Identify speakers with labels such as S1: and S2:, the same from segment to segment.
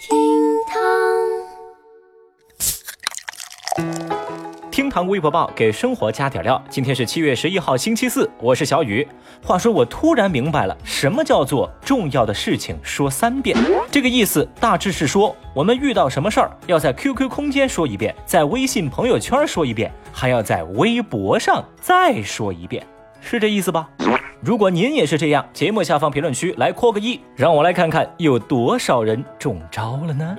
S1: 厅堂厅堂微博报给生活加点料。今天是七月十一号，星期四，我是小雨。话说，我突然明白了，什么叫做重要的事情说三遍？这个意思大致是说，我们遇到什么事儿，要在 QQ 空间说一遍，在微信朋友圈说一遍，还要在微博上再说一遍，是这意思吧？如果您也是这样，节目下方评论区来扣个一，让我来看看有多少人中招了呢？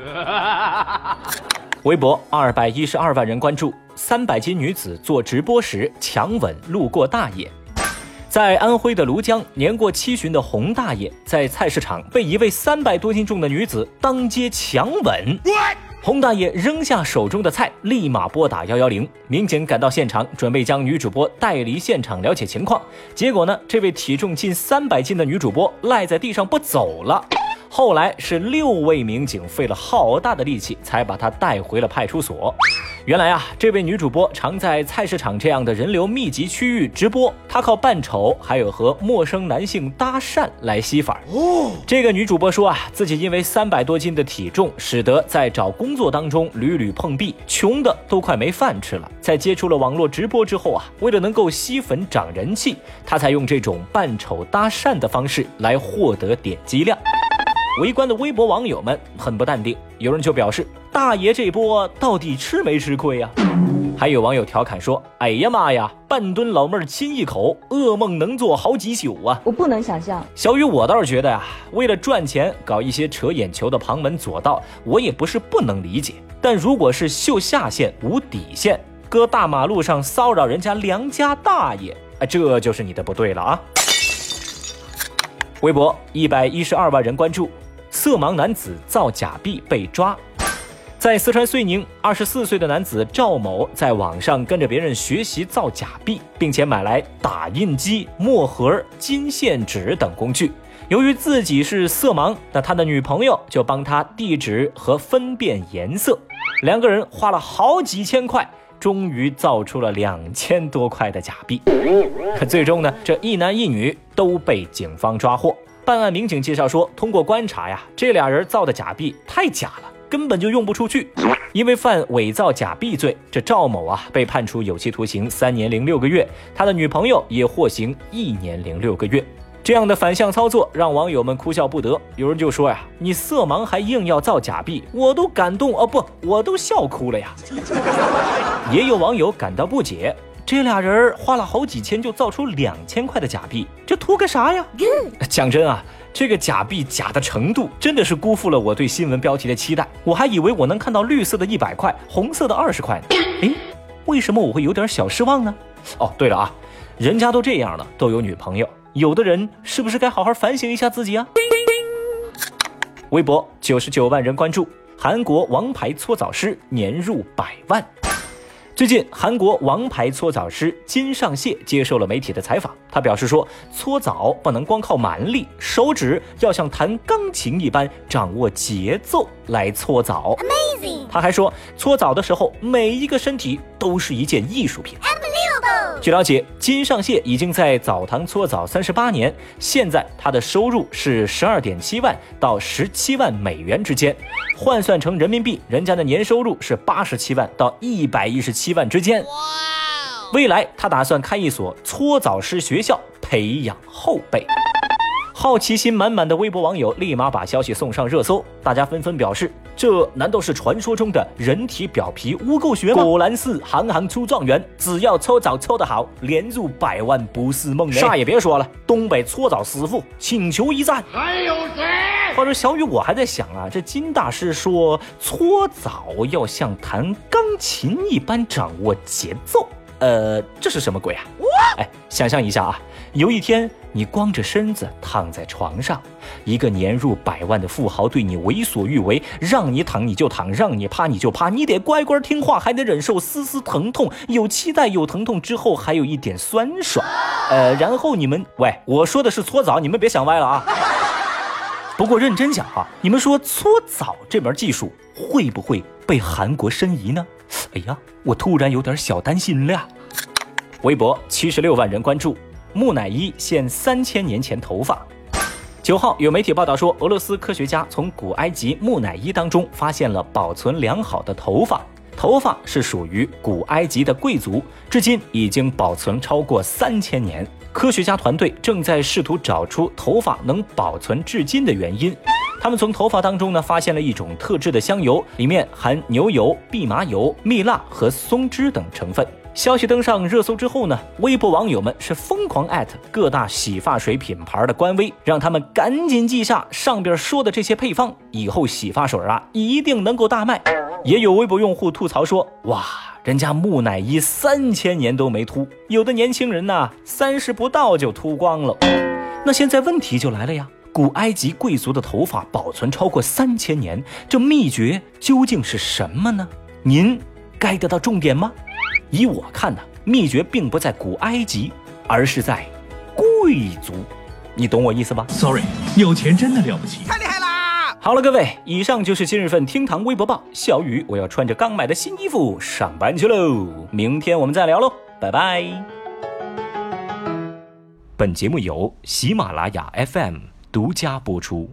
S1: 微博二百一十二万人关注，三百斤女子做直播时强吻路过大爷。在安徽的庐江，年过七旬的洪大爷在菜市场被一位三百多斤重的女子当街强吻。洪大爷扔下手中的菜，立马拨打幺幺零。民警赶到现场，准备将女主播带离现场了解情况。结果呢，这位体重近三百斤的女主播赖在地上不走了。后来是六位民警费了好大的力气，才把她带回了派出所。原来啊，这位女主播常在菜市场这样的人流密集区域直播，她靠扮丑，还有和陌生男性搭讪来吸粉。哦，这个女主播说啊，自己因为三百多斤的体重，使得在找工作当中屡屡碰壁，穷的都快没饭吃了。在接触了网络直播之后啊，为了能够吸粉涨人气，她才用这种扮丑搭讪的方式来获得点击量。围观的微博网友们很不淡定，有人就表示：“大爷这波到底吃没吃亏呀？”还有网友调侃说：“哎呀妈呀，半吨老妹儿亲一口，噩梦能做好几宿啊！”
S2: 我不能想象。
S1: 小雨，我倒是觉得呀，为了赚钱搞一些扯眼球的旁门左道，我也不是不能理解。但如果是秀下限无底线，搁大马路上骚扰人家良家大爷，啊，这就是你的不对了啊！微博一百一十二万人关注。色盲男子造假币被抓，在四川遂宁，二十四岁的男子赵某在网上跟着别人学习造假币，并且买来打印机、墨盒、金线纸等工具。由于自己是色盲，那他的女朋友就帮他递纸和分辨颜色。两个人花了好几千块，终于造出了两千多块的假币。可最终呢，这一男一女都被警方抓获。办案民警介绍说，通过观察呀，这俩人造的假币太假了，根本就用不出去。因为犯伪造假币罪，这赵某啊被判处有期徒刑三年零六个月，他的女朋友也获刑一年零六个月。这样的反向操作让网友们哭笑不得。有人就说呀：“你色盲还硬要造假币，我都感动哦，不，我都笑哭了呀。”也有网友感到不解。这俩人花了好几千就造出两千块的假币，这图个啥呀？讲真啊，这个假币假的程度真的是辜负了我对新闻标题的期待。我还以为我能看到绿色的一百块，红色的二十块呢。哎，为什么我会有点小失望呢？哦，对了啊，人家都这样了，都有女朋友，有的人是不是该好好反省一下自己啊？微博九十九万人关注，韩国王牌搓澡师年入百万。最近，韩国王牌搓澡师金尚燮接受了媒体的采访。他表示说，搓澡不能光靠蛮力，手指要像弹钢琴一般掌握节奏来搓澡。Amazing！他还说，搓澡的时候，每一个身体都是一件艺术品。据了解，金尚燮已经在澡堂搓澡三十八年，现在他的收入是十二点七万到十七万美元之间，换算成人民币，人家的年收入是八十七万到一百一十七万之间。未来他打算开一所搓澡师学校，培养后辈。好奇心满满的微博网友立马把消息送上热搜，大家纷纷表示：这难道是传说中的人体表皮污垢学吗？果然是行行出状元，只要搓澡搓得好，年入百万不是梦。啥也别说了，东北搓澡师傅，请求一战。还有谁？话说小雨，我还在想啊，这金大师说搓澡要像弹钢琴一般掌握节奏，呃，这是什么鬼啊？哎，想象一下啊。有一天，你光着身子躺在床上，一个年入百万的富豪对你为所欲为，让你躺你就躺，让你趴你就趴，你得乖乖听话，还得忍受丝丝疼痛，有期待有疼痛之后还有一点酸爽，呃，然后你们，喂，我说的是搓澡，你们别想歪了啊。不过认真讲哈，你们说搓澡这门技术会不会被韩国申遗呢？哎呀，我突然有点小担心了。微博七十六万人关注。木乃伊现三千年前头发。九号有媒体报道说，俄罗斯科学家从古埃及木乃伊当中发现了保存良好的头发，头发是属于古埃及的贵族，至今已经保存超过三千年。科学家团队正在试图找出头发能保存至今的原因。他们从头发当中呢发现了一种特制的香油，里面含牛油、蓖麻油、蜜蜡和松脂等成分。消息登上热搜之后呢，微博网友们是疯狂艾特各大洗发水品牌的官微，让他们赶紧记下上边说的这些配方，以后洗发水啊一定能够大卖。也有微博用户吐槽说：“哇，人家木乃伊三千年都没秃，有的年轻人呐三十不到就秃光了。”那现在问题就来了呀，古埃及贵族的头发保存超过三千年，这秘诀究竟是什么呢？您 get 到重点吗？以我看呢，秘诀并不在古埃及，而是在贵族。你懂我意思吧
S2: ？Sorry，有钱真的了不起，
S3: 太厉害啦！
S1: 好了，各位，以上就是今日份厅堂微博报。小雨，我要穿着刚买的新衣服上班去喽。明天我们再聊喽，拜拜。本节目由喜马拉雅 FM 独家播出。